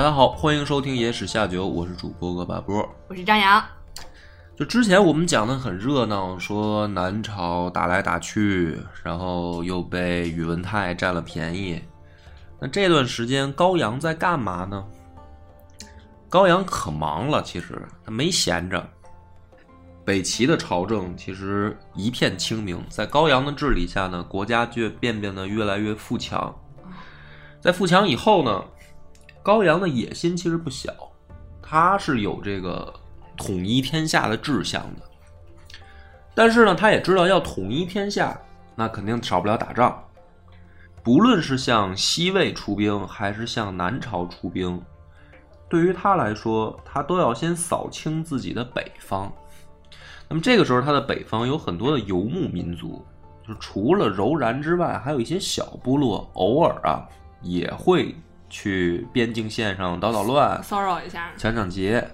大家好，欢迎收听《野史下酒》，我是主播恶霸波。我是张扬，就之前我们讲的很热闹，说南朝打来打去，然后又被宇文泰占了便宜。那这段时间高阳在干嘛呢？高阳可忙了，其实他没闲着。北齐的朝政其实一片清明，在高阳的治理下呢，国家却变变得越来越富强。在富强以后呢，高阳的野心其实不小，他是有这个统一天下的志向的。但是呢，他也知道要统一天下，那肯定少不了打仗。不论是向西魏出兵，还是向南朝出兵，对于他来说，他都要先扫清自己的北方。那么这个时候，他的北方有很多的游牧民族，就是除了柔然之外，还有一些小部落，偶尔啊也会去边境线上捣捣乱、骚扰一下。抢抢劫。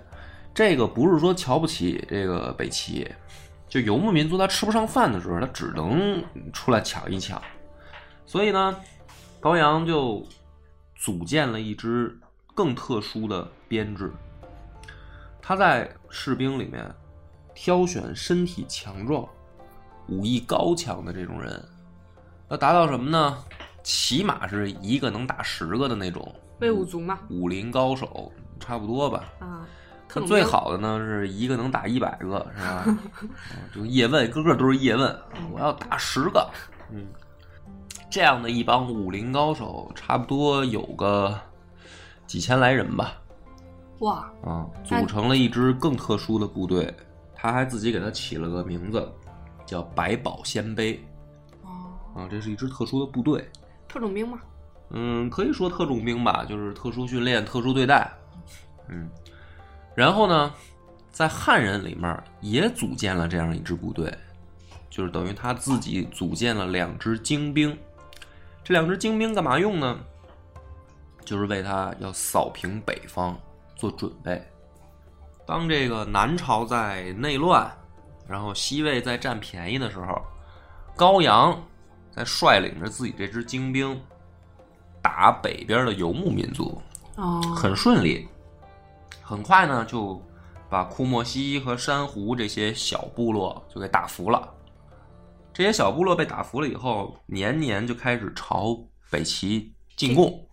这个不是说瞧不起这个北齐，就游牧民族他吃不上饭的时候，他只能出来抢一抢。所以呢，高阳就组建了一支更特殊的编制。他在士兵里面挑选身体强壮、武艺高强的这种人，要达到什么呢？起码是一个能打十个的那种魏武卒嘛，武林高手，差不多吧。啊，最好的呢是一个能打一百个，是吧？嗯 就叶问，个个都是叶问，我要打十个。嗯，这样的一帮武林高手，差不多有个几千来人吧。哇，啊，组成了一支更特殊的部队。他还自己给他起了个名字，叫百宝鲜卑。哦，啊，这是一支特殊的部队。特种兵嘛，嗯，可以说特种兵吧，就是特殊训练、特殊对待。嗯，然后呢，在汉人里面也组建了这样一支部队，就是等于他自己组建了两支精兵。这两支精兵干嘛用呢？就是为他要扫平北方做准备。当这个南朝在内乱，然后西魏在占便宜的时候，高阳在率领着自己这支精兵打北边的游牧民族，哦，很顺利。很快呢，就把库莫西和珊瑚这些小部落就给打服了。这些小部落被打服了以后，年年就开始朝北齐进贡，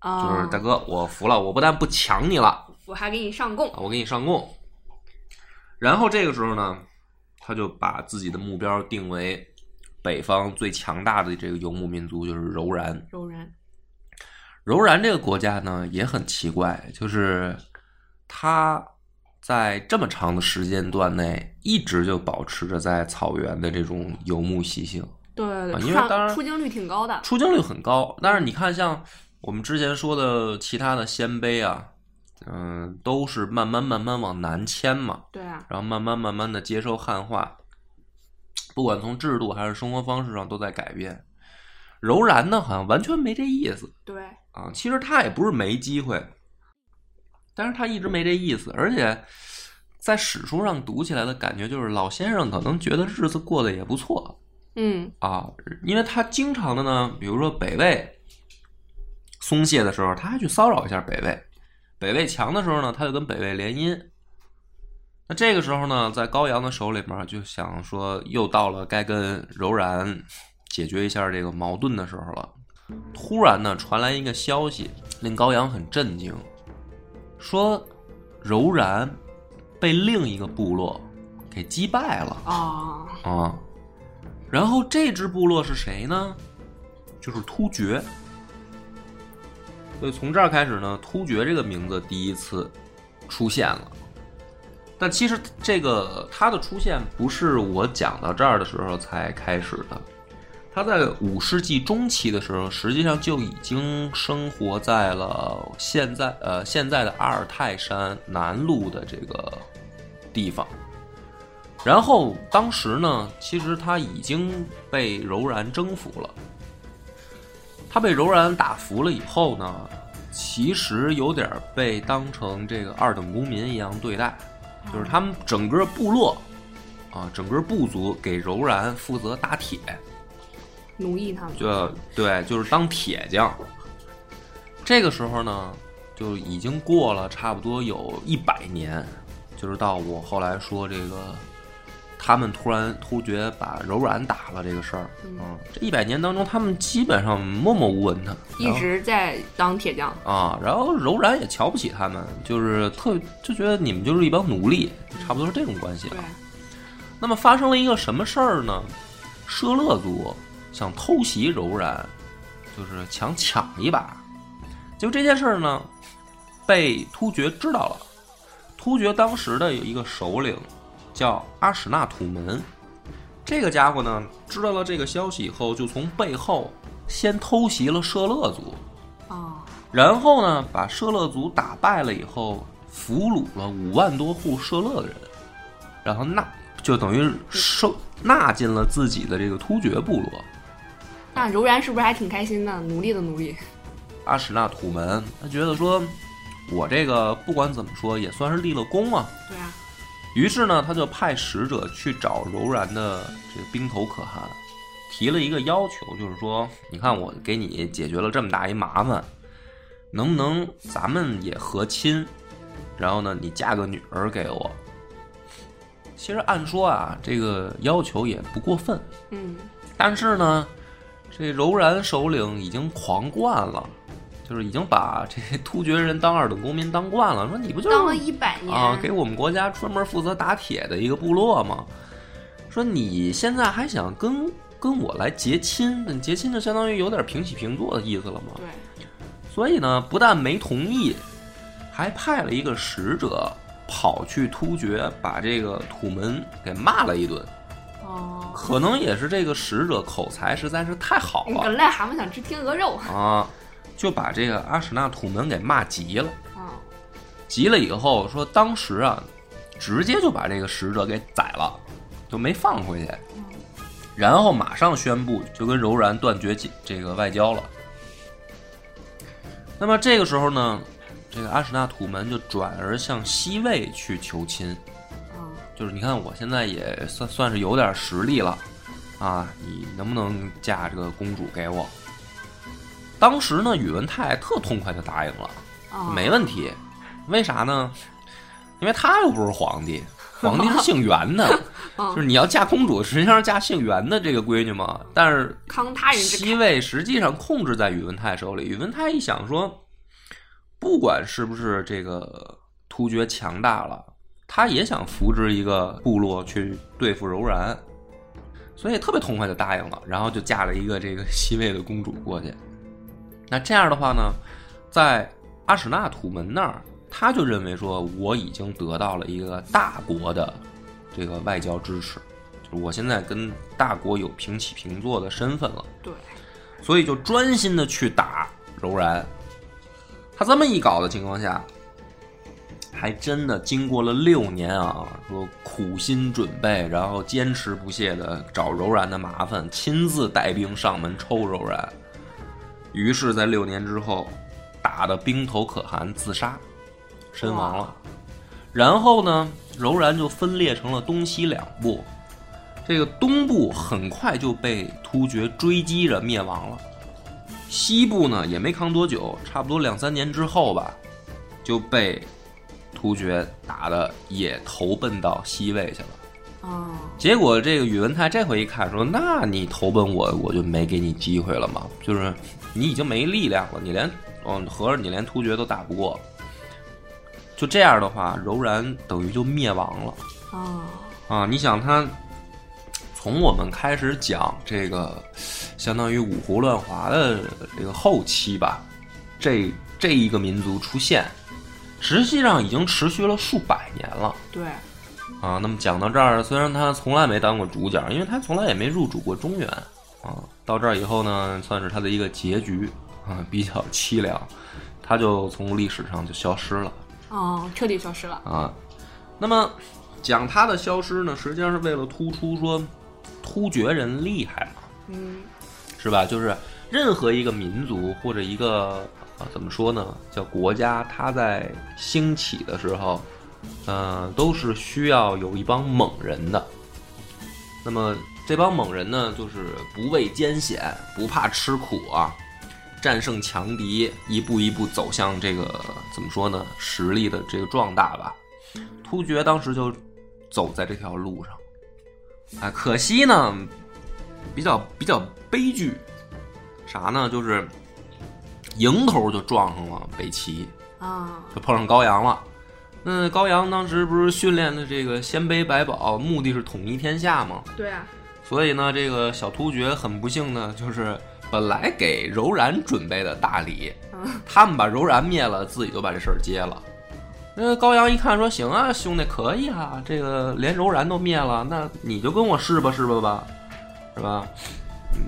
啊，就是大哥，我服了，我不但不抢你了，我还给你上供啊，我给你上贡。然后这个时候呢，他就把自己的目标定为北方最强大的这个游牧民族，就是柔然。柔然，柔然这个国家呢也很奇怪，就是它在这么长的时间段内，一直就保持着在草原的这种游牧习性，对对因为当然出出镜率挺高的。出镜率很高。但是你看，像我们之前说的其他的鲜卑啊，嗯、都是慢慢慢慢往南迁嘛，对啊，然后慢慢慢慢的接受汉化，不管从制度还是生活方式上都在改变。柔然呢，好像完全没这意思。对，啊，其实他也不是没机会，但是他一直没这意思，而且在史书上读起来的感觉就是老先生可能觉得日子过得也不错嗯，啊，因为他经常的呢，比如说北魏松懈的时候，他还去骚扰一下北魏；北魏强的时候呢，他就跟北魏联姻。那这个时候呢，在高阳的手里面就想说，又到了该跟柔然解决一下这个矛盾的时候了。突然呢，传来一个消息，令高阳很震惊，说柔然被另一个部落给击败了啊，啊。然后这支部落是谁呢？就是突厥。所以从这儿开始呢，突厥这个名字第一次出现了。但其实这个它的出现不是我讲到这儿的时候才开始的，他在五世纪中期的时候，实际上就已经生活在了现在呃现在的阿尔泰山南麓的这个地方。然后当时呢，其实他已经被柔然征服了。他被柔然打服了以后呢，其实有点被当成这个二等公民一样对待，就是他们整个部落啊，整个部族给柔然负责打铁，奴役他们。就对，就是当铁匠。这个时候呢，就已经过了差不多有一百年，就是到我后来说这个。他们突然突厥把柔然打了这个事儿，嗯，这一百年当中，他们基本上默默无闻，的一直在当铁匠啊。然后柔然也瞧不起他们，就是特就觉得你们就是一帮奴隶，差不多是这种关系。对。那么发生了一个什么事儿呢？舍勒族想偷袭柔然，就是想抢一把。就这件事儿呢，被突厥知道了。突厥当时的有一个首领。叫阿史那土门，这个家伙呢，知道了这个消息以后，就从背后先偷袭了舍勒族，啊，然后呢，把舍勒族打败了以后，俘虏了五万多户舍勒的人，然后纳就等于收纳进了自己的这个突厥部落。那柔然是不是还挺开心的？奴隶的奴隶。阿史那土门，他觉得说，我这个不管怎么说，也算是立了功啊。对啊。于是呢，他就派使者去找柔然的这个兵头可汗，提了一个要求，就是说，你看我给你解决了这么大一麻烦，能不能咱们也和亲？然后呢，你嫁个女儿给我。其实按说啊，这个要求也不过分。嗯。但是呢，这柔然首领已经狂惯了。就是已经把这突厥人当二等公民当惯了，说你不就是当了一百年啊？给我们国家专门负责打铁的一个部落吗？说你现在还想跟跟我来结亲？结亲就相当于有点平起平坐的意思了吗？对。所以呢，不但没同意，还派了一个使者跑去突厥，把这个土门给骂了一顿。哦。可能也是这个使者口才实在是太好了。癞蛤蟆想吃天鹅肉啊。就把这个阿史那土门给骂急了，急了以后说，当时啊，直接就把这个使者给宰了，就没放回去，然后马上宣布就跟柔然断绝这个外交了。那么这个时候呢，这个阿史那土门就转而向西魏去求亲，就是你看我现在也算算是有点实力了，啊，你能不能嫁这个公主给我？当时呢，宇文泰特痛快就答应了，没问题。为啥呢？因为他又不是皇帝，皇帝是姓元的，就是你要嫁公主，实际上是嫁姓元的这个闺女嘛。但是康他人西魏实际上控制在宇文泰手里。宇文泰一想说，不管是不是这个突厥强大了，他也想扶植一个部落去对付柔然，所以特别痛快就答应了，然后就嫁了一个这个 西魏的公主过去。那这样的话呢，在阿史那土门那儿，他就认为说，我已经得到了一个大国的这个外交支持，就是我现在跟大国有平起平坐的身份了。对，所以就专心的去打柔然。他这么一搞的情况下，还真的经过了六年啊，说苦心准备，然后坚持不懈的找柔然的麻烦，亲自带兵上门抽柔然。于是，在六年之后，打的兵头可汗自杀，身亡了。然后呢，柔然就分裂成了东西两部。这个东部很快就被突厥追击着灭亡了，西部呢也没扛多久，差不多两三年之后吧，就被突厥打的也投奔到西魏去了。哦，结果这个宇文泰这回一看，说：“那你投奔我，我就没给你机会了嘛，就是。”你已经没力量了，你连嗯，合着你连突厥都打不过，就这样的话，柔然等于就灭亡了。啊啊！你想他从我们开始讲这个，相当于五胡乱华的这个后期吧，这这一个民族出现，实际上已经持续了数百年了。对。啊，那么讲到这儿，虽然他从来没当过主角，因为他从来也没入主过中原啊。到这儿以后呢，算是他的一个结局啊，比较凄凉，他就从历史上就消失了哦，彻底消失了。啊。那么讲他的消失呢，实际上是为了突出说突厥人厉害嘛，嗯，是吧？就是任何一个民族或者一个啊，怎么说呢，叫国家，它在兴起的时候，呃，都是需要有一帮猛人的。那么这帮猛人呢，就是不畏艰险，不怕吃苦啊，战胜强敌，一步一步走向这个怎么说呢，实力的这个壮大吧。突厥当时就走在这条路上，啊，可惜呢，比较比较悲剧，啥呢？就是迎头就撞上了北齐，啊，就碰上高阳了。那高阳当时不是训练的这个鲜卑百宝，目的是统一天下吗？对啊，所以呢，这个小突厥很不幸呢，就是本来给柔然准备的大礼，嗯他们把柔然灭了，自己就把这事儿接了。那高阳一看说：“行啊，兄弟，可以啊，这个连柔然都灭了，那你就跟我试吧，试吧吧，是吧？”嗯，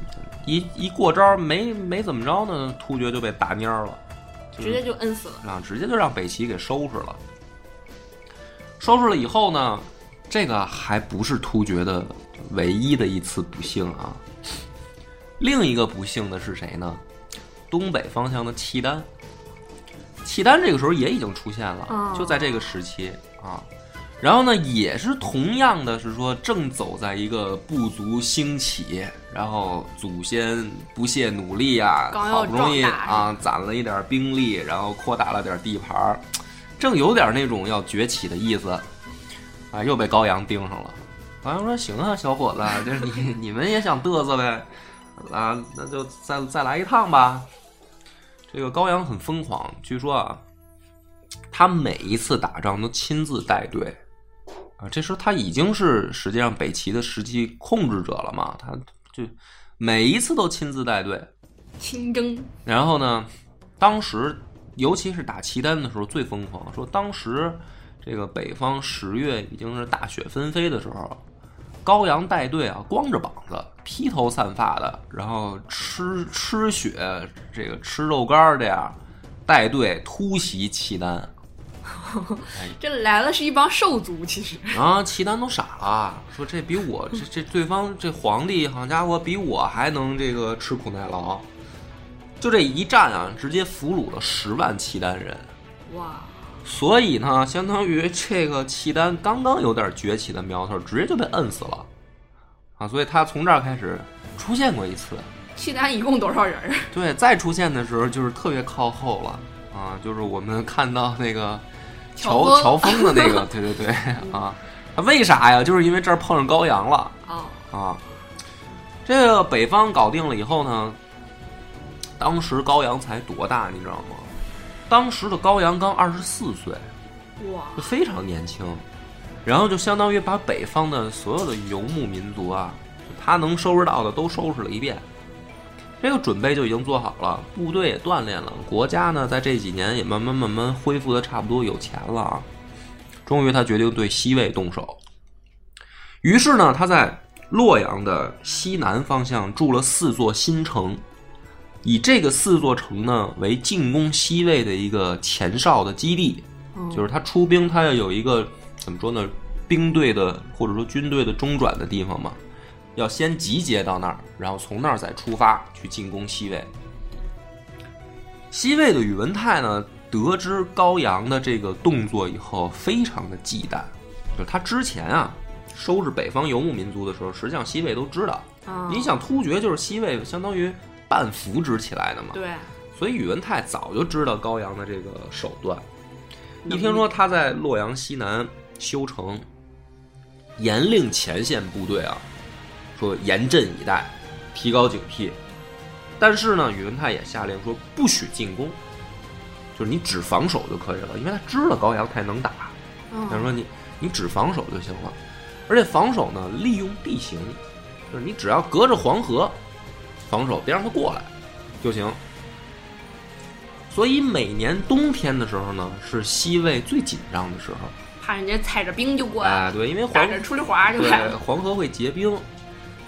一一过招没没怎么着呢，突厥就被打蔫儿了，直接就摁死了。啊，直接就让北齐给收拾了。收拾了以后呢，这个还不是突厥的唯一的一次不幸啊。另一个不幸的是谁呢？东北方向的契丹。契丹这个时候也已经出现了，哦就在这个时期啊。然后呢，也是同样的是说，正走在一个部族兴起，然后祖先不懈努力啊，好不容易啊攒了一点兵力，然后扩大了点地盘儿，正有点那种要崛起的意思，啊，又被高阳盯上了。高阳说：“行啊，小伙子，就是你 你们也想嘚瑟呗，啊，那就再再来一趟吧。”这个高阳很疯狂，据说啊，他每一次打仗都亲自带队，啊，这时候他已经是实际上北齐的实际控制者了嘛，他就每一次都亲自带队。亲征，然后呢，当时尤其是打契丹的时候最疯狂，说当时这个北方十月已经是大雪纷飞的时候，高阳带队啊，光着膀子，披头散发的，然后吃吃血，这个吃肉干儿这样带队突袭契丹。这来了是一帮兽族，其实。啊，契丹都傻了，说这比我这这对方这皇帝，好家伙，比我还能这个吃苦耐劳。就这一战啊，直接俘虏了十万契丹人。哇，所以呢，相当于这个契丹刚刚有点崛起的苗头，直接就被摁死了啊！所以他从这儿开始出现过一次，契丹一共多少人儿？对，再出现的时候就是特别靠后了啊，就是我们看到那个乔乔峰的那个，对对对啊，他为啥呀？就是因为这儿碰上高阳了哦，啊。这个北方搞定了以后呢，当时高阳才多大，你知道吗？当时的高阳刚二十四岁，哇，就非常年轻，然后就相当于把北方的所有的游牧民族啊，他能收拾到的都收拾了一遍。这个准备就已经做好了，部队也锻炼了，国家呢在这几年也慢慢慢慢恢复的差不多有钱了啊。终于他决定对西魏动手，于是呢他在洛阳的西南方向筑了四座新城，以这个四座城呢为进攻西魏的一个前哨的基地。嗯就是他出兵，他要有一个怎么说呢？兵队的或者说军队的中转的地方嘛，要先集结到那儿，然后从那儿再出发去进攻西魏。西魏的宇文泰呢，得知高阳的这个动作以后，非常的忌惮。就是他之前啊，收拾北方游牧民族的时候，实际上西魏都知道。啊，你想，突厥就是西魏相当于半扶植起来的嘛，对，所以宇文泰早就知道高阳的这个手段。一听说他在洛阳西南修城，严令前线部队啊，说严阵以待，提高警惕。但是呢，宇文泰也下令说不许进攻，就是你只防守就可以了，因为他知道高阳太能打。他嗯，说你你只防守就行了，而且防守呢，利用地形，就是你只要隔着黄河防守，别让他过来就行。所以每年冬天的时候呢，是西魏最紧张的时候。怕人家踩着冰就过来哎，了，对，因为黄打着出溜滑就来对了。黄河会结冰，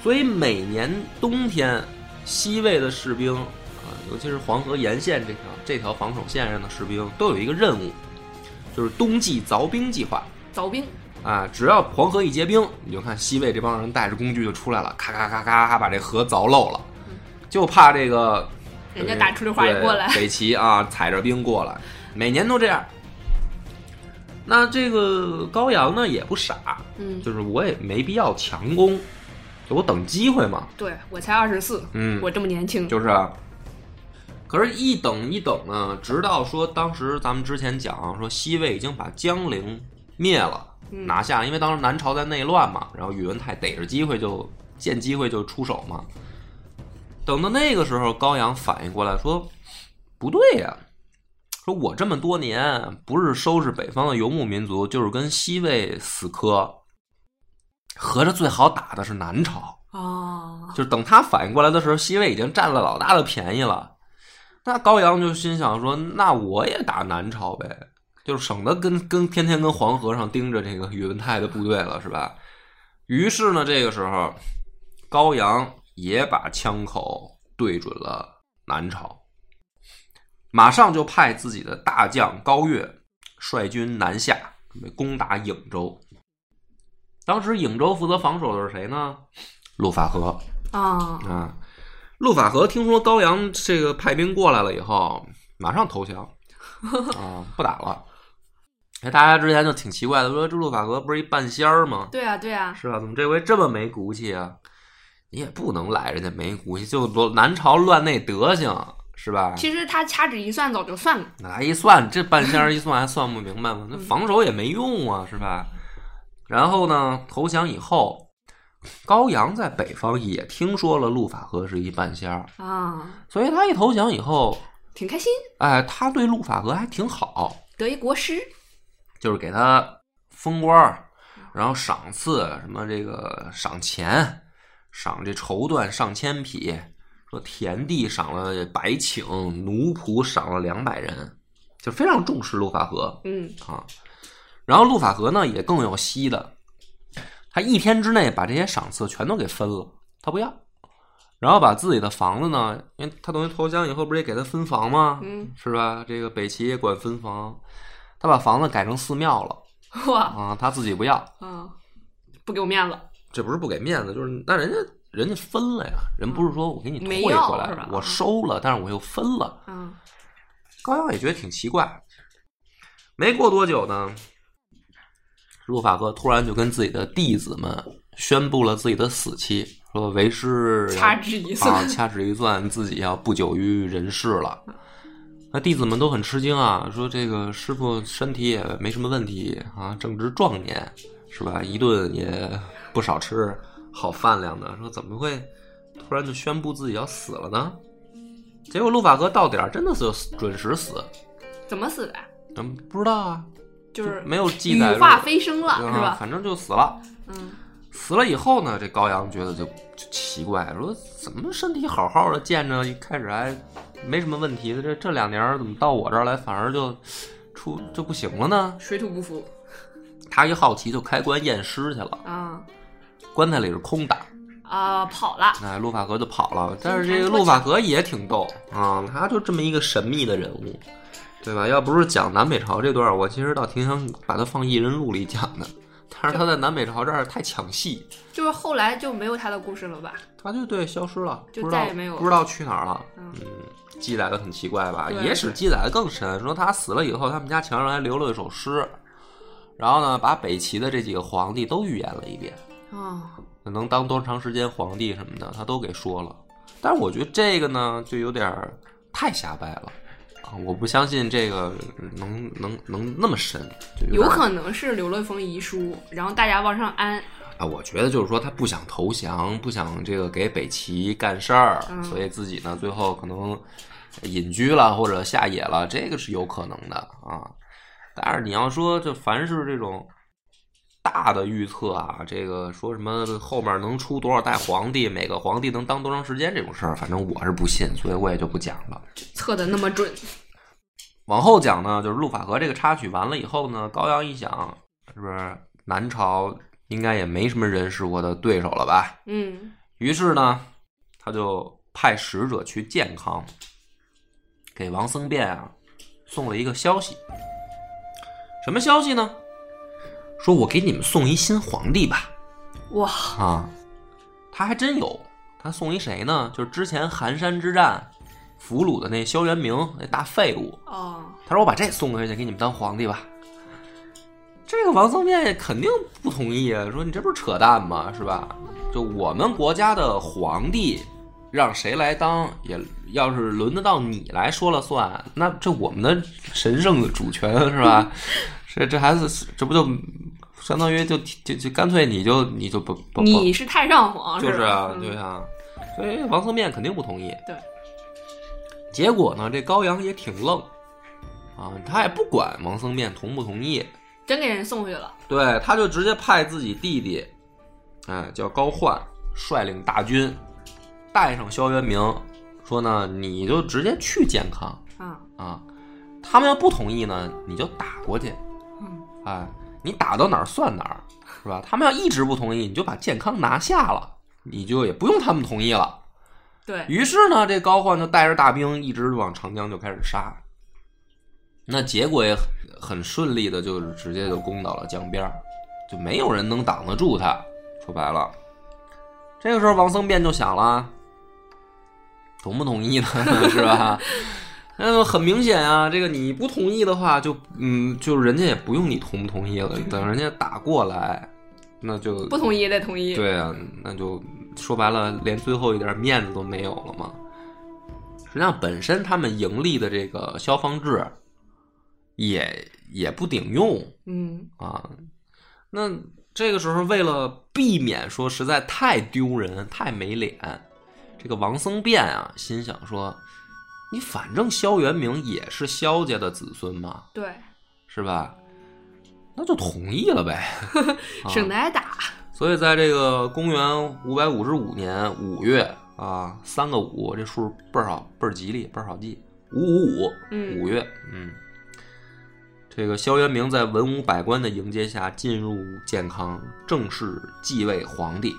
所以每年冬天西魏的士兵啊，尤其是黄河沿线这条这条防守线上的士兵，都有一个任务，就是冬季凿冰计划。凿冰，啊，只要黄河一结冰，你就看西魏这帮人带着工具就出来了，咔咔咔咔咔把这河凿漏了，就怕这个人家打出溜滑也过来北齐啊踩着兵过来，每年都这样。那这个高阳呢也不傻，嗯，就是我也没必要强攻，就我等机会嘛。对我才二十四，嗯，我这么年轻，就是啊。可是，一等一等呢，直到说当时咱们之前讲说西魏已经把江陵灭了，嗯拿下，因为当时南朝在内乱嘛，然后宇文泰逮着机会就见机会就出手嘛。等到那个时候，高阳反应过来说：“不对呀、说我这么多年不是收拾北方的游牧民族，就是跟西魏死磕，合着最好打的是南朝。”哦，就是等他反应过来的时候，西魏已经占了老大的便宜了。那高阳就心想说：“那我也打南朝呗，就是省得跟跟天天跟黄河上盯着这个宇文泰的部队了，是吧？”于是呢，这个时候高阳也把枪口对准了南朝，马上就派自己的大将高岳率军南下，准备攻打颍州。当时颍州负责防守的是谁呢？陆法和。啊，啊，陆法和听说高阳这个派兵过来了以后，马上投降 啊，不打了。哎，大家之前就挺奇怪的，说这陆法和不是一半仙儿吗？对啊，对啊，是吧？怎么这回这么没骨气啊？你也不能赖人家没骨气，就罗南朝乱那德行，是吧？其实他掐指一算，早就算了，那一算，这半仙儿一算还算不明白吗？那防守也没用啊，是吧？然后呢，投降以后，高阳在北方也听说了陆法和是一半仙儿，啊，所以他一投降以后，挺开心，哎，他对陆法和还挺好，得一国师，就是给他封官儿，然后赏赐什么这个赏钱，赏这绸缎上千匹，说田地赏了百顷，奴仆赏了两百人，就非常重视陆法和嗯，啊。然后陆法和呢也更有惜的，他一天之内把这些赏赐全都给分了，他不要。然后把自己的房子呢，因为他等于投降以后，不是也给他分房吗？嗯，是吧？这个北齐也管分房，他把房子改成寺庙了哇，啊，他自己不要，啊，不给我面子，这不是不给面子，就是那人家人家分了呀，人不是说我给你退回来我收了，但是我又分了。嗯，高阳也觉得挺奇怪。没过多久呢，陆法哥突然就跟自己的弟子们宣布了自己的死期，说为师掐指一算啊，掐指一算，自己要不久于人世了。那弟子们都很吃惊啊，说这个师傅身体也没什么问题啊，正值壮年，是吧？一顿也不少吃，好饭量的。说怎么会突然就宣布自己要死了呢？结果路法哥到点儿真的是准时死，怎么死的？咱们不知道啊，就是没有记羽载化飞升了，啊是吧？反正就死了。嗯，死了以后呢，这高阳觉得就就奇怪，说怎么身体好好的，见着一开始还没什么问题的，这这两年怎么到我这儿来反而就出就不行了呢？水土不服他一好奇就开棺验尸去了，啊棺材里是空的，啊，跑了，哎，陆法和就跑了。但是这个陆法和也挺逗啊，他就这么一个神秘的人物，对吧？要不是讲南北朝这段儿，我其实倒挺想把它放异人录里讲的。但是他在南北朝这儿太抢戏，就是后来就没有他的故事了吧？他就对消失了，就再也没有不知道去哪儿了。嗯嗯，记载的很奇怪吧？野史记载的更深，说他死了以后，他们家墙上还留了一首诗，然后呢，把北齐的这几个皇帝都预言了一遍，啊，能当多长时间皇帝什么的，他都给说了。但是我觉得这个呢，就有点儿太瞎掰了啊！我不相信这个能能能那么深，有有可能是刘乐峰遗书，然后大家往上安，啊，我觉得就是说他不想投降，不想这个给北齐干事儿，嗯所以自己呢最后可能隐居了或者下野了，这个是有可能的啊。但是你要说这凡是这种大的预测啊，这个说什么后面能出多少代皇帝，每个皇帝能当多长时间这种事儿，反正我是不信，所以我也就不讲了。测的那么准，往后讲呢，就是陆法和这个插曲完了以后呢，高阳一想，是不是南朝应该也没什么人是我的对手了吧？嗯于是呢，他就派使者去建康，给王僧辩啊送了一个消息。什么消息呢？说我给你们送一新皇帝吧。哇，啊，他还真有，他送一谁呢？就是之前寒山之战俘虏的那萧元明那大废物。哦，他说我把这送回去，给你们当皇帝吧。这个王僧辩肯定不同意啊，说你这不是扯淡吗？是吧？就我们国家的皇帝，让谁来当，也要是轮得到你来说了算，那这我们的神圣的主权是吧？这这还是这不就相当于就就就干脆你就你就不不不你是太上皇就是啊对啊，所以王僧辩肯定不同意。对，结果呢，这高阳也挺愣啊，他也不管王僧辩同不同意，真给人送去了。对，他就直接派自己弟弟，哎，叫高焕，率领大军，带上萧元明，说呢，你就直接去健康啊，啊。他们要不同意呢，你就打过去，嗯，哎，你打到哪儿算哪儿，是吧？他们要一直不同意，你就把健康拿下了，你就也不用他们同意了。对，于是呢，这高焕就带着大兵一直往长江就开始杀，那结果也很很顺利的，就是直接就攻到了江边儿就没有人能挡得住他。说白了，这个时候王僧辩就想了，同不同意呢？是吧？那很明显啊，这个你不同意的话，就嗯，就人家也不用你同不同意了，等人家打过来，那就不同意也得同意。对啊，那就说白了，连最后一点面子都没有了嘛。实际上，本身他们盈利的这个消防制也也不顶用嗯，啊。那这个时候，为了避免说实在太丢人、太没脸，这个王僧辩啊，心想说：“你反正萧元明也是萧家的子孙嘛，对，是吧？那就同意了呗。啊省得挨打。所以在这个公元五百五十五年五月啊，三个五，这数倍儿好，倍儿吉利，倍儿好记，五五五，嗯五月，嗯，这个萧元明在文武百官的迎接下进入建康，正式继位皇帝。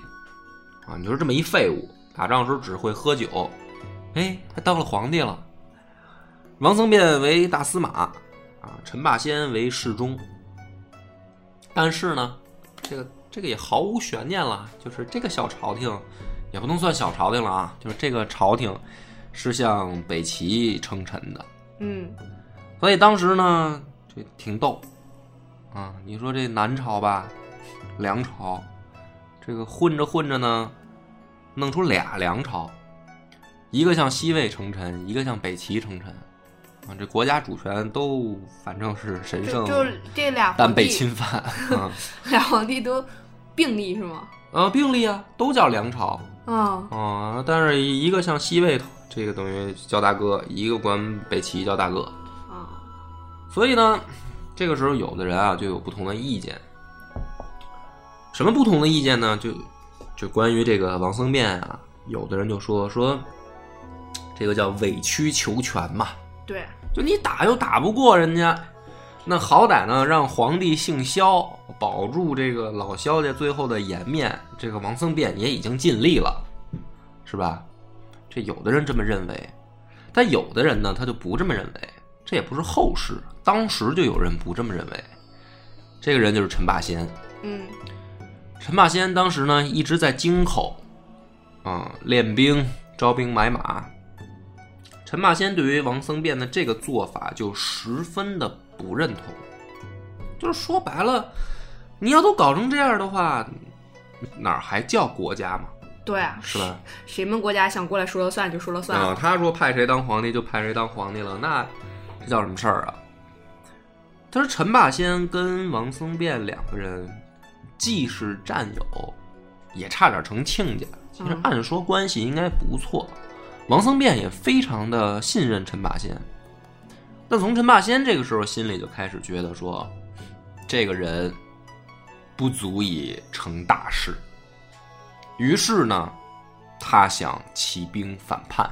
啊，你说这么一废物，打仗时候只会喝酒，哎，还当了皇帝了。王僧辩为大司马，啊，陈霸先为侍中。但是呢，这个这个也毫无悬念了，就是这个小朝廷，也不能算小朝廷了啊，就是这个朝廷是向北齐称臣的，嗯，所以当时呢，这挺逗啊。你说这南朝吧，梁朝，这个混着混着呢，弄出俩梁朝，一个向西魏称臣，一个向北齐称臣，啊，这国家主权都反正是神圣，就就这俩但被侵犯 啊。俩皇帝都并立是吗？呃，并立啊，都叫梁朝啊，啊、但是一个向西魏这个等于叫大哥，一个管北齐叫大哥，啊，所以呢，这个时候有的人啊就有不同的意见。什么不同的意见呢？就就关于这个王僧辩啊，有的人就说说，这个叫委曲求全嘛，对，就你打又打不过人家，那好歹呢让皇帝姓萧，保住这个老萧家最后的颜面。这个王僧辩也已经尽力了，是吧？这有的人这么认为，但有的人呢他就不这么认为。这也不是后世，当时就有人不这么认为。这个人就是陈霸先。嗯，陈霸先当时呢一直在京口，啊、练兵、招兵买马。陈霸先对于王僧辩的这个做法就十分的不认同，就是说白了，你要都搞成这样的话，哪儿还叫国家嘛，对啊，是吧？谁们国家想过来说了算就说了算啊，了。他说派谁当皇帝就派谁当皇帝了，那这叫什么事儿啊？他说陈霸先跟王僧辩两个人既是战友，也差点成亲家。其实嗯按说关系应该不错，王僧辩也非常的信任陈霸先。但从陈霸先这个时候心里就开始觉得说，这个人不足以成大事。于是呢，他想起兵反叛。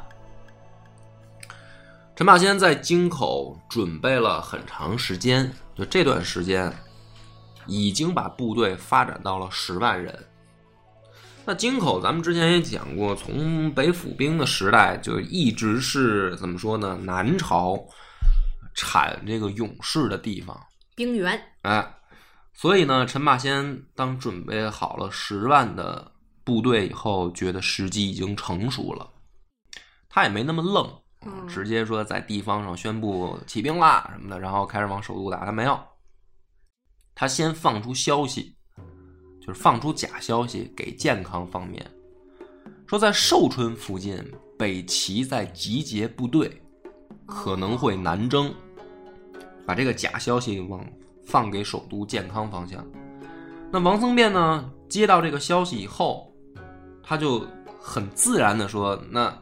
陈霸先在京口准备了很长时间，就这段时间，已经把部队发展到了十万人。那京口咱们之前也讲过，从北府兵的时代就一直是怎么说呢？南朝产这个勇士的地方，兵源，哎，所以呢，陈霸先当准备好了十万的部队以后，觉得时机已经成熟了，他也没那么愣，嗯直接说在地方上宣布起兵啦什么的，然后开始往首都打。他没有，他先放出消息，就是放出假消息给健康方面，说在寿春附近北齐在集结部队，可能会南征，把这个假消息往放给首都健康方向。那王僧辩呢，接到这个消息以后，他就很自然的说：“那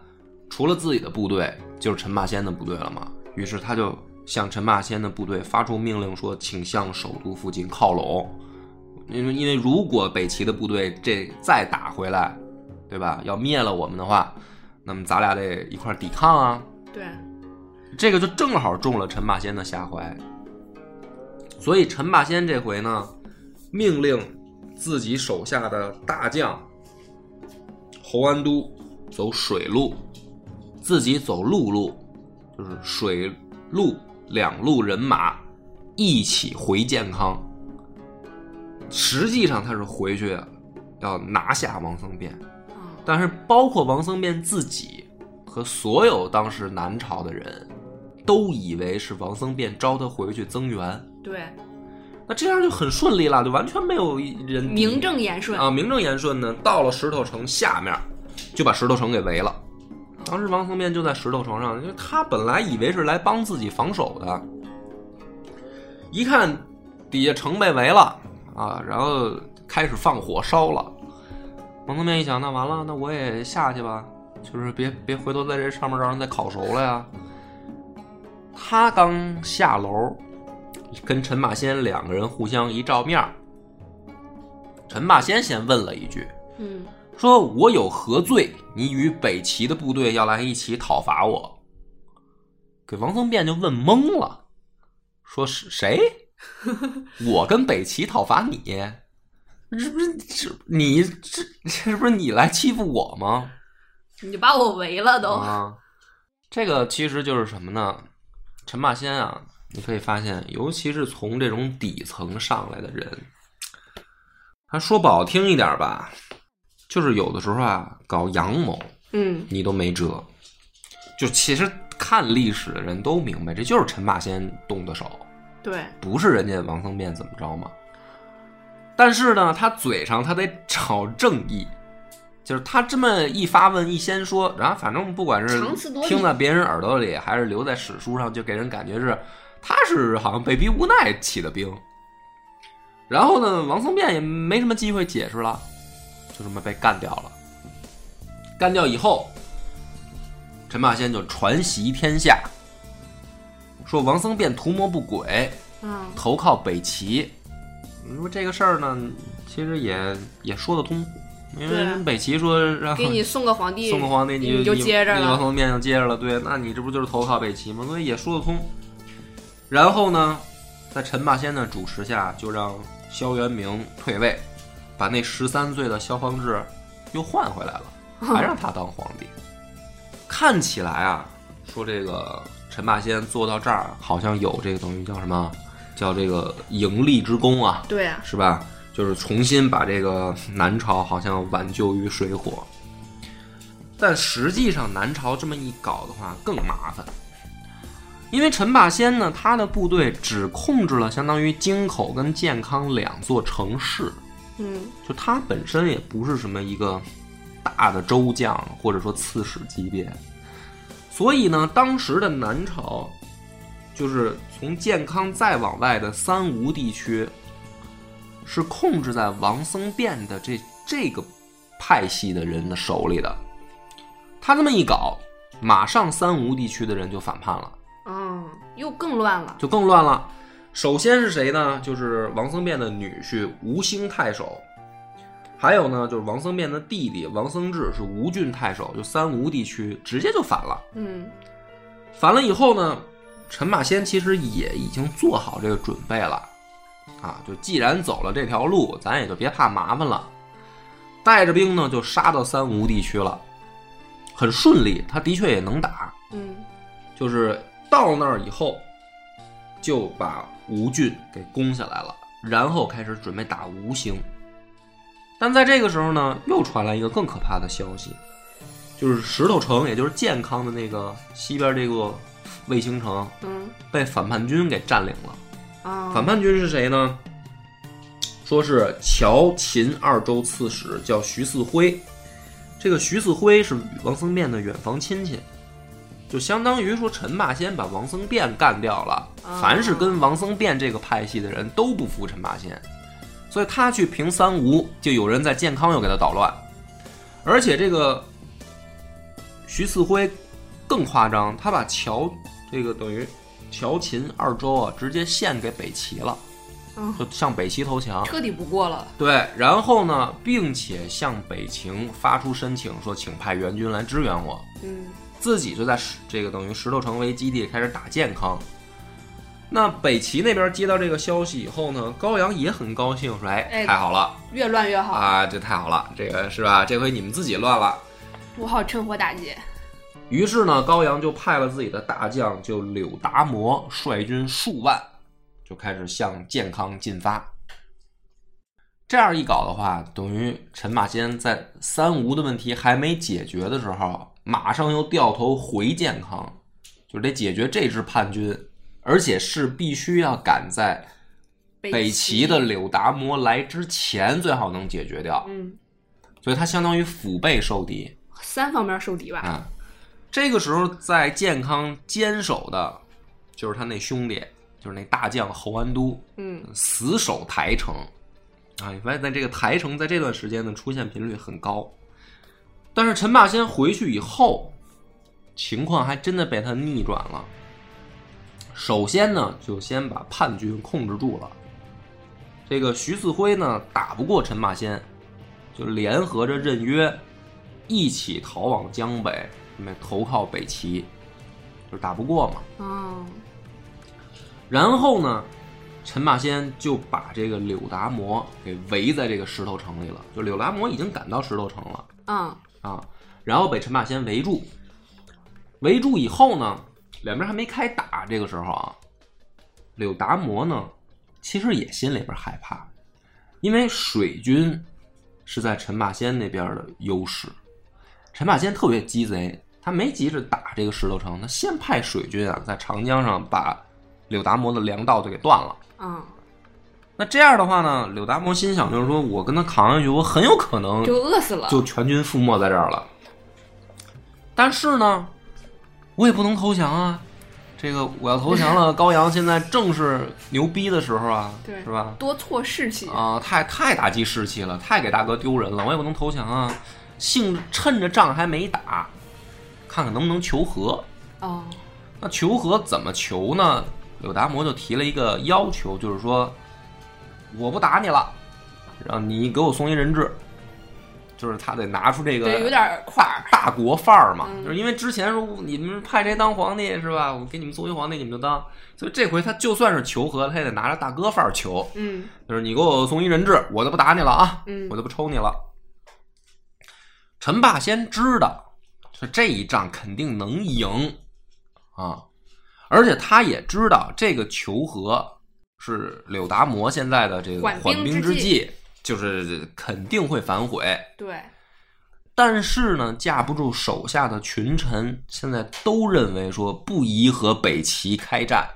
除了自己的部队，就是陈霸先的部队了嘛。”于是他就向陈霸先的部队发出命令说：“请向首都附近靠拢。”因为因为如果北齐的部队这再打回来，对吧？要灭了我们的话，那么咱俩得一块儿抵抗啊。对，这个就正好中了陈霸先的下怀。所以陈霸先这回呢，命令自己手下的大将侯安都走水路，自己走陆路，就是水陆两路人马一起回建康。实际上他是回去要拿下王僧辩，嗯但是包括王僧辩自己和所有当时南朝的人，都以为是王僧辩招他回去增援，对，那这样就很顺利了，就完全没有人名正言顺，啊，名正言顺呢，到了石头城下面，就把石头城给围了。当时王僧辩就在石头城上，因为他本来以为是来帮自己防守的，一看底下城被围了啊，然后开始放火烧了。王宗面一想，那完了，那我也下去吧，就是别别回头在这上面让人再烤熟了呀。他刚下楼，跟陈霸先两个人互相一照面陈霸先先问了一句，嗯，说我有何罪？你与北齐的部队要来一起讨伐我？给王宗辩就问懵了，说是谁？我跟北齐讨伐你？这不是这你这这不是你来欺负我吗？你就把我围了都，啊，这个其实就是什么呢？陈霸先啊，你可以发现，尤其是从这种底层上来的人，他说不好听一点吧，就是有的时候啊，搞阳谋嗯，你都没辙。就其实看历史的人都明白，这就是陈霸先动的手，对，不是人家王僧辩怎么着嘛。但是呢，他嘴上他得找正义，就是他这么一发问一先说，然后反正不管是听在别人耳朵里，还是留在史书上，就给人感觉是他是好像被逼无奈起的兵。然后呢，王僧辩也没什么机会解释了，就这么被干掉了。干掉以后，陈霸先就传檄天下，说王僧辩图谋不轨，嗯，投靠北齐。你说这个事儿呢，其实也也说得通，因为人北齐说让给你送个皇帝，送个皇帝，你就就接着了你王僧辩就接着了。对，那你这不就是投靠北齐吗？所以也说得通。然后呢，在陈霸先的主持下，就让萧元明退位，把那十三岁的萧方智又换回来了，还让他当皇帝。看起来啊，说这个陈霸先做到这儿，好像有这个等于叫什么？叫这个盈利之功啊，对啊，是吧？就是重新把这个南朝好像挽救于水火。但实际上，南朝这么一搞的话更麻烦，因为陈霸先呢，他的部队只控制了相当于京口跟建康两座城市，嗯，就他本身也不是什么一个大的州将或者说刺史级别，所以呢，当时的南朝就是从建康再往外的三吴地区，是控制在王僧辩的这这个派系的人的手里的。他这么一搞，马上三吴地区的人就反叛了。嗯，又更乱了，就更乱了。首先是谁呢？就是王僧辩的女婿吴兴太守，还有呢就是王僧辩的弟弟王僧智是吴郡太守，就三吴地区直接就反了。嗯，反了以后呢，陈霸先其实也已经做好这个准备了，啊，就既然走了这条路，咱也就别怕麻烦了。带着兵呢就杀到三吴地区了，很顺利，他的确也能打，嗯就是到那儿以后，就把吴郡给攻下来了，然后开始准备打吴兴。但在这个时候呢，又传来一个更可怕的消息，就是石头城，也就是健康的那个西边这个卫星城，嗯被反叛军给占领了。啊，反叛军是谁呢？说是乔秦二州刺史，叫徐四辉。这个徐四辉是王僧辩的远房亲戚，就相当于说陈霸先把王僧辩干掉了。哦凡是跟王僧辩这个派系的人都不服陈霸先，所以他去平三吴，就有人在健康又给他捣乱。而且这个徐四辉更夸张，他把乔这个等于乔秦二州啊，直接献给北齐了，嗯就向北齐投降。彻底不过了。对，然后呢，并且向北秦发出申请，说请派援军来支援我。嗯自己就在石这个等于石头城为基地开始打健康。那北齐那边接到这个消息以后呢，高阳也很高兴，说：“哎，哎太好了越乱越好，啊，这太好了，这个是吧？这回你们自己乱了。”不好趁火打劫。于是呢，高阳就派了自己的大将，就柳达摩率军数万，就开始向建康进发。这样一搞的话，等于陈霸先在三吴的问题还没解决的时候，马上又掉头回建康，就得解决这支叛军，而且是必须要赶在北齐的柳达摩来之前，最好能解决掉。嗯所以他相当于腹背受敌。三方面受敌吧。啊，这个时候在健康坚守的，就是他那兄弟，就是那大将侯安都，嗯死守台城啊。你发现在这个台城在这段时间呢出现频率很高，但是陈霸先回去以后，情况还真的被他逆转了。首先呢，就先把叛军控制住了。这个徐四辉呢，打不过陈霸先，就联合着任约，一起逃往江北，准备投靠北齐，就是打不过嘛。哦，然后呢，陈霸先就把这个柳达摩给围在这个石头城里了。就柳达摩已经赶到石头城了嗯啊，然后被陈霸先围住。围住以后呢，两边还没开打，这个时候啊，柳达摩呢，其实也心里边害怕，因为水军是在陈霸先那边的优势。陈霸先特别鸡贼，他没急着打这个石头城，他先派水军啊，在长江上把柳达摩的粮道就给断了。嗯，那这样的话呢，柳达摩心想就是说我跟他扛下去，我很有可能就饿死了。就全军覆没在这儿了。但是呢，我也不能投降啊！这个我要投降了，高阳现在正是牛逼的时候啊，对是吧？多挫士气。啊，太太打击士气了，太给大哥丢人了，我也不能投降啊！幸趁着仗还没打，看看能不能求和。哦，那求和怎么求呢？柳达摩就提了一个要求，就是说，我不打你了，让你给我送一人质，就是他得拿出这个对，有点块儿。大国范儿嘛，嗯就是因为之前说你们派谁当皇帝是吧？我给你们送一皇帝，你们就当。所以这回他就算是求和，他也得拿着大哥范儿求，嗯就是你给我送一人质，我就不打你了啊，嗯我就不抽你了。陈霸先知道，说这一仗肯定能赢啊，而且他也知道这个求和是柳达摩现在的这个缓兵之计，就是肯定会反悔。对，但是呢，架不住手下的群臣现在都认为说不宜和北齐开战，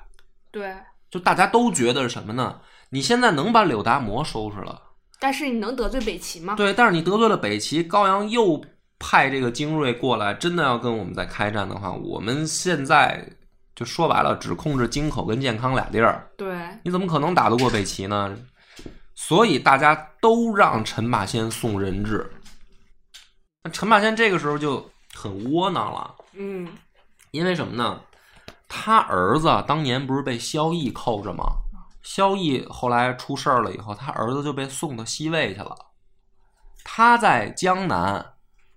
对。就大家都觉得是什么呢？你现在能把柳达摩收拾了，但是你能得罪北齐吗？对，但是你得罪了北齐，高阳又派这个精锐过来，真的要跟我们再开战的话，我们现在就说白了，只控制京口跟健康俩地儿，对，你怎么可能打得过北齐呢？所以大家都让陈霸先送人质。那陈霸先这个时候就很窝囊了，嗯因为什么呢？他儿子当年不是被萧绎扣着吗？萧绎后来出事儿了以后，他儿子就被送到西魏去了。他在江南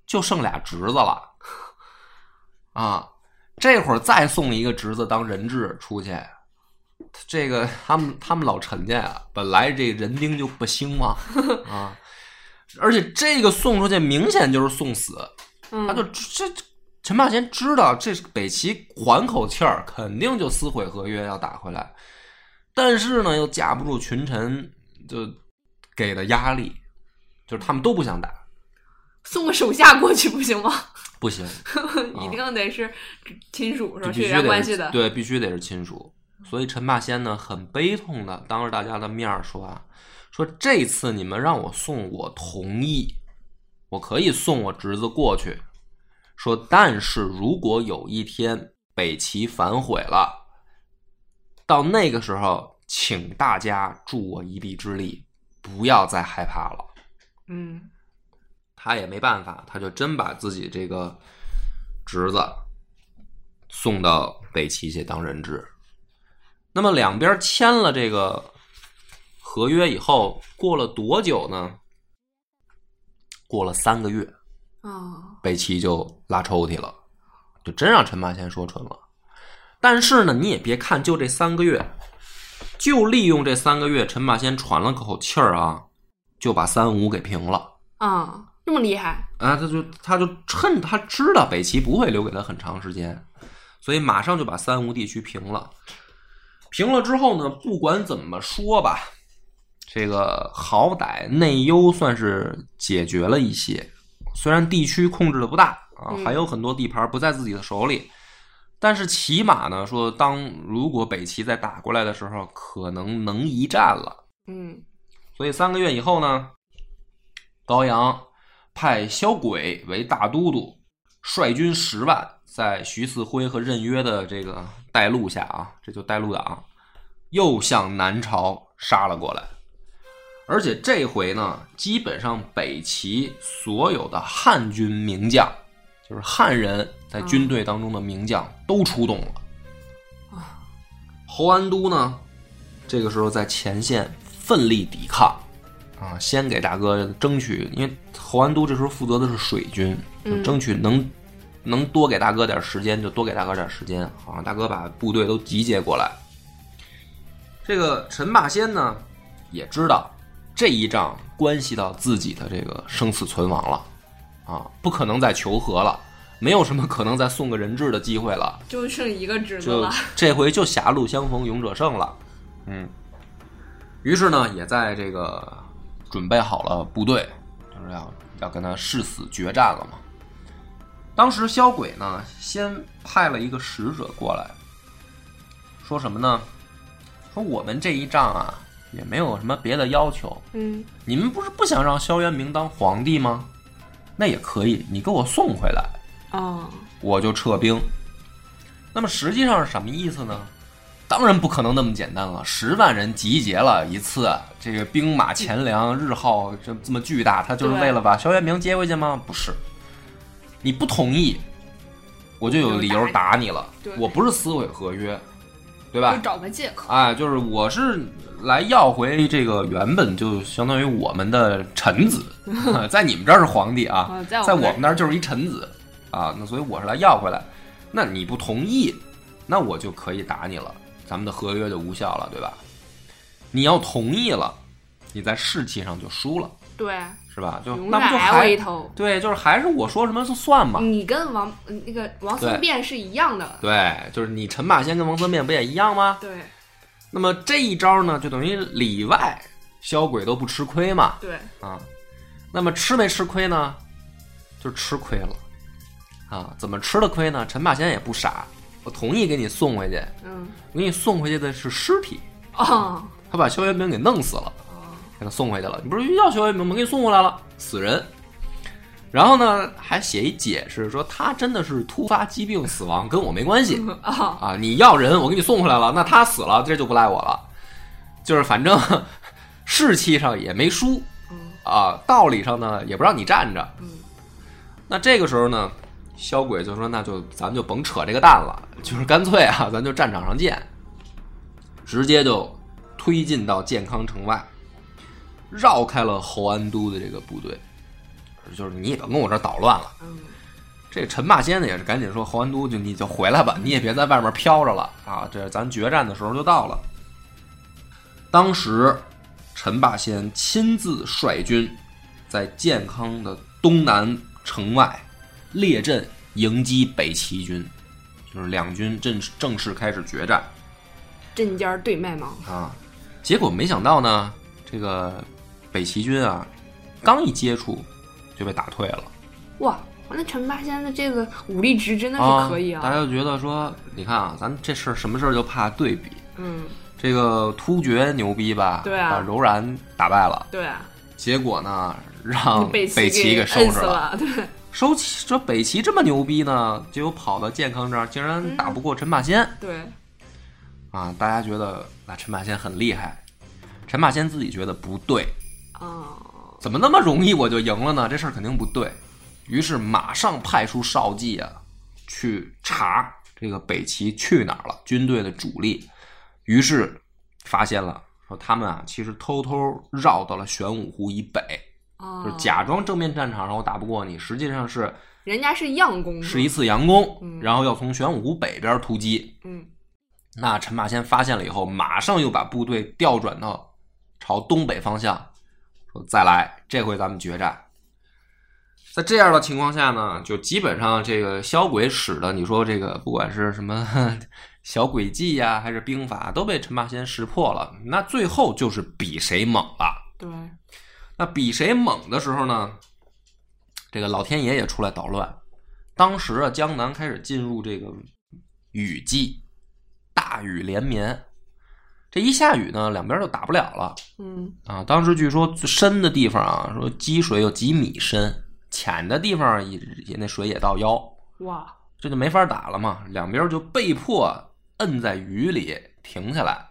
就剩俩侄子了，啊，这会儿再送一个侄子当人质出去，这个他们他们老陈家啊，本来这人丁就不兴旺，啊，而且这个送出去明显就是送死，嗯，他就这陈霸先知道这北齐缓口气儿，肯定就撕毁合约要打回来，但是呢又架不住群臣就给的压力，就是他们都不想打，送个手下过去不行吗？不行，一定得是亲属是血缘关系的。对，必须得是亲属。所以陈霸先呢很悲痛的当着大家的面儿说啊，说这次你们让我送，我同意，我可以送我侄子过去。说但是如果有一天北齐反悔了，到那个时候，请大家助我一臂之力，不要再害怕了。嗯他也没办法，他就真把自己这个侄子送到北齐去当人质。那么两边签了这个合约以后，过了多久呢？过了三个月，啊，北齐就拉抽屉了，就真让陈霸先说蠢了。但是呢，你也别看就这三个月，就利用这三个月，陈霸先喘了口气儿啊，就把三吴给平了。啊，这么厉害，啊，他就他就趁他知道北齐不会留给他很长时间，所以马上就把三吴地区平了。平了之后呢，不管怎么说吧，这个好歹内忧算是解决了一些。虽然地区控制的不大啊，嗯还有很多地盘不在自己的手里，但是起码呢，说当如果北齐再打过来的时候，可能能一战了。嗯所以三个月以后呢，高阳派萧轨为大都督，率军十万，在徐四辉和任约的这个带路下啊，这就带路党，又向南朝杀了过来。而且这回呢，基本上北齐所有的汉军名将，就是汉人在军队当中的名将都出动了。啊，侯安都呢，这个时候在前线奋力抵抗，啊，先给大哥争取，因为侯安都这时候负责的是水军，争取能、能多给大哥点时间，就多给大哥点时间，好让大哥把部队都集结过来。这个陈霸先呢，也知道这一仗关系到自己的这个生死存亡了，啊，不可能再求和了，没有什么可能再送个人质的机会了。就剩一个侄子就了。这回就狭路相逢勇者胜了，嗯。于是呢，也在这个准备好了部队，就是要要跟他誓死决战了嘛。当时萧轨呢，先派了一个使者过来，说什么呢？说我们这一仗啊，也没有什么别的要求，嗯你们不是不想让萧元明当皇帝吗？那也可以，你给我送回来。哦，我就撤兵。那么实际上是什么意思呢？当然不可能那么简单了，十万人集结了一次，这个兵马钱粮日耗这这么巨大，他就是为了把萧元明接回去吗？不是，你不同意，我就有理由打你了对。我不是撕毁合约，对吧就？找个借口。哎，就是我是来要回这个原本就相当于我们的臣子，在你们这儿是皇帝啊，啊在我们那儿就是一臣子啊，那所以我是来要回来。那你不同意，那我就可以打你了，咱们的合约就无效了，对吧？你要同意了，你在士气上就输了，对，是吧？就那不就远挨我一还头。对，就是还是我说什么就算嘛。你跟王嗯那个王对孙辩是一样的。对，就是你陈霸先跟王孙变不也一样吗？对那么这一招呢，就等于里外萧鬼都不吃亏嘛。对，啊，那么吃没吃亏呢？就吃亏了啊！怎么吃的亏呢？陈霸先也不傻，我同意给你送回去，嗯我给你送回去的是尸体，哦他把萧元明给弄死了，哦，给他送回去了。你不是要萧元明吗？给你送回来了，死人。然后呢，还写一解释说他真的是突发疾病死亡，跟我没关系 哦啊！你要人，我给你送回来了，那他死了，这就不赖我了。就是反正 士气上也没输嗯啊，道理上呢也不让你站着。嗯那这个时候呢，小鬼就说：“那就咱们就甭扯这个蛋了，就是干脆啊，咱就战场上见。”直接就推进到健康城外，绕开了侯安都的这个部队，就是你也别跟我这儿捣乱了。嗯这个陈霸先呢也是赶紧说：“侯安都就你就回来吧，你也别在外面飘着了啊！这咱决战的时候就到了。”当时陈霸先亲自率军在健康的东南城外列阵迎击北齐军，就是两军正正式开始决战针尖对麦芒，啊。结果没想到呢，这个北齐军啊，刚一接触就被打退了。哇！那陈霸先的这个武力值真的啊是可以啊，大家就觉得说，你看啊，咱这事儿什么事儿就怕对比。嗯，这个突厥牛逼吧？对啊把柔然打败了。对啊，结果呢，让北齐给收拾了，对，收齐这北齐这么牛逼呢，结果跑到健康这儿，竟然打不过陈霸先、对，啊！大家觉得那陈霸先很厉害，陈霸先自己觉得不对，哦，怎么那么容易我就赢了呢？这事儿肯定不对。于是马上派出少计啊，去查这个北齐去哪儿了，军队的主力。于是发现了，说他们啊，其实偷偷绕到了玄武湖以北，哦，就是假装正面战场上我打不过你，实际上是人家是佯攻，是一，次佯攻，嗯然后要从玄武湖北边突击。嗯，那陈霸先发现了以后，马上又把部队调转到朝东北方向，说再来，这回咱们决战。在这样的情况下呢，就基本上这个小鬼使的，你说这个不管是什么 小诡计呀、还是兵法，都被陈霸先识破了。那最后就是比谁猛了。对，那比谁猛的时候呢，这个老天爷也出来捣乱。当时啊，江南开始进入这个雨季，大雨连绵。这一下雨呢，两边就打不了了嗯，啊。当时据说最深的地方啊，说积水有几米深，浅的地方也也那水也到腰，哇，这就没法打了嘛。两边就被迫摁在雨里停下来。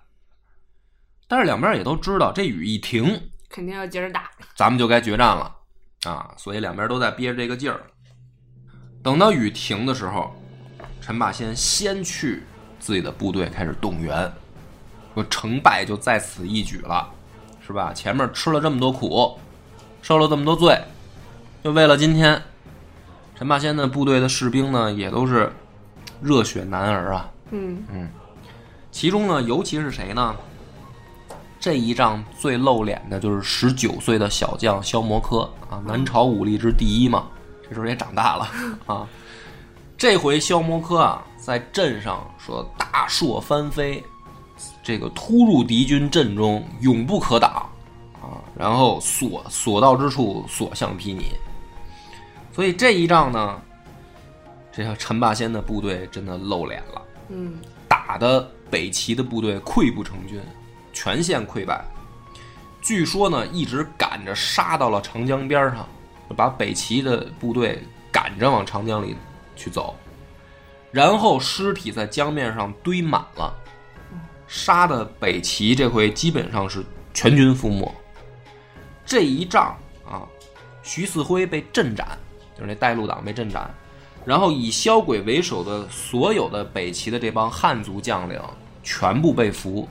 但是两边也都知道，这雨一停，肯定要接着打，咱们就该决战了啊！所以两边都在憋着这个劲儿。等到雨停的时候，陈霸先先去自己的部队开始动员，说成败就在此一举了，是吧？前面吃了这么多苦，受了这么多罪，就为了今天。陈霸先的部队的士兵呢，也都是热血男儿啊，嗯，其中呢，尤其是谁呢？这一仗最露脸的就是十九岁的小将萧摩柯啊，南朝武力之第一嘛，这时候也长大了啊。这回萧摩柯啊，在镇上说大硕翻飞，这个突入敌军阵中，永不可挡啊。然后所所到之处，所向披靡。所以这一仗呢，这个陈霸先的部队真的露脸了。嗯，打的北齐的部队溃不成军，全线溃败。据说呢，一直赶着杀到了长江边上，把北齐的部队赶着往长江里去走，然后尸体在江面上堆满了，杀的北齐这回基本上是全军覆没。这一仗啊，徐四辉被镇斩，就是那带路党被镇斩，然后以萧轨为首的所有的北齐的这帮汉族将领全部被俘，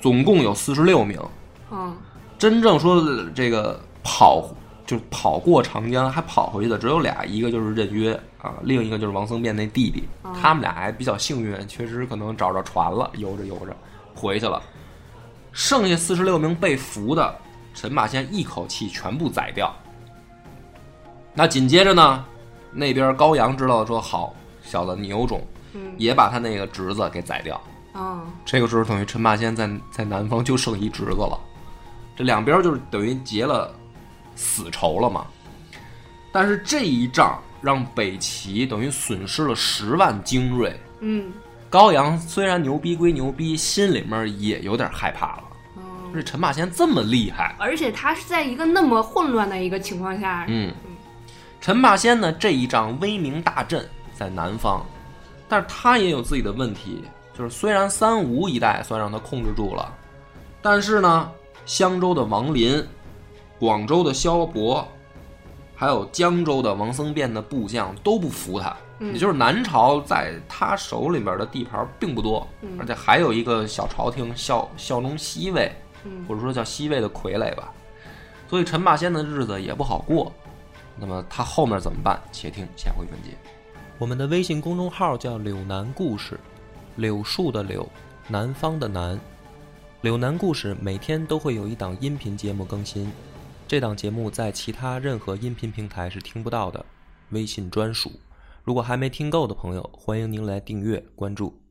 总共有四十六名。嗯，真正说的这个跑就是跑过长江还跑回去的只有俩，一个就是任约啊，另一个就是王僧辩那弟弟。他们俩还比较幸运，确实可能找着船了，游着游着回去了。剩下四十六名被俘的，陈霸先一口气全部宰掉。那紧接着呢，那边高阳知道了说好，小子你有种，嗯也把他那个侄子给宰掉。哦，这个时候等于陈霸先在在南方就剩一侄子了，这两边就是等于结了死仇了嘛。但是这一仗让北齐等于损失了十万精锐，嗯，高阳虽然牛逼归牛逼，心里面也有点害怕了。哦，这陈霸先这么厉害，而且他是在一个那么混乱的一个情况下，嗯，陈霸先呢这一仗威名大振，在南方，但是他也有自己的问题，就是虽然三吴一带算让他控制住了，但是呢，襄州的王林、广州的萧伯，还有江州的王僧辩的部将都不服他，嗯也就是南朝在他手里边的地盘并不多，嗯而且还有一个小朝廷效效忠西魏，嗯或者说叫西魏的傀儡吧。所以陈霸先的日子也不好过。那么他后面怎么办？且听下回分解。我们的微信公众号叫“柳南故事”，柳树的柳，南方的南。柳南故事每天都会有一档音频节目更新，这档节目在其他任何音频平台是听不到的，微信专属。如果还没听够的朋友，欢迎您来订阅关注。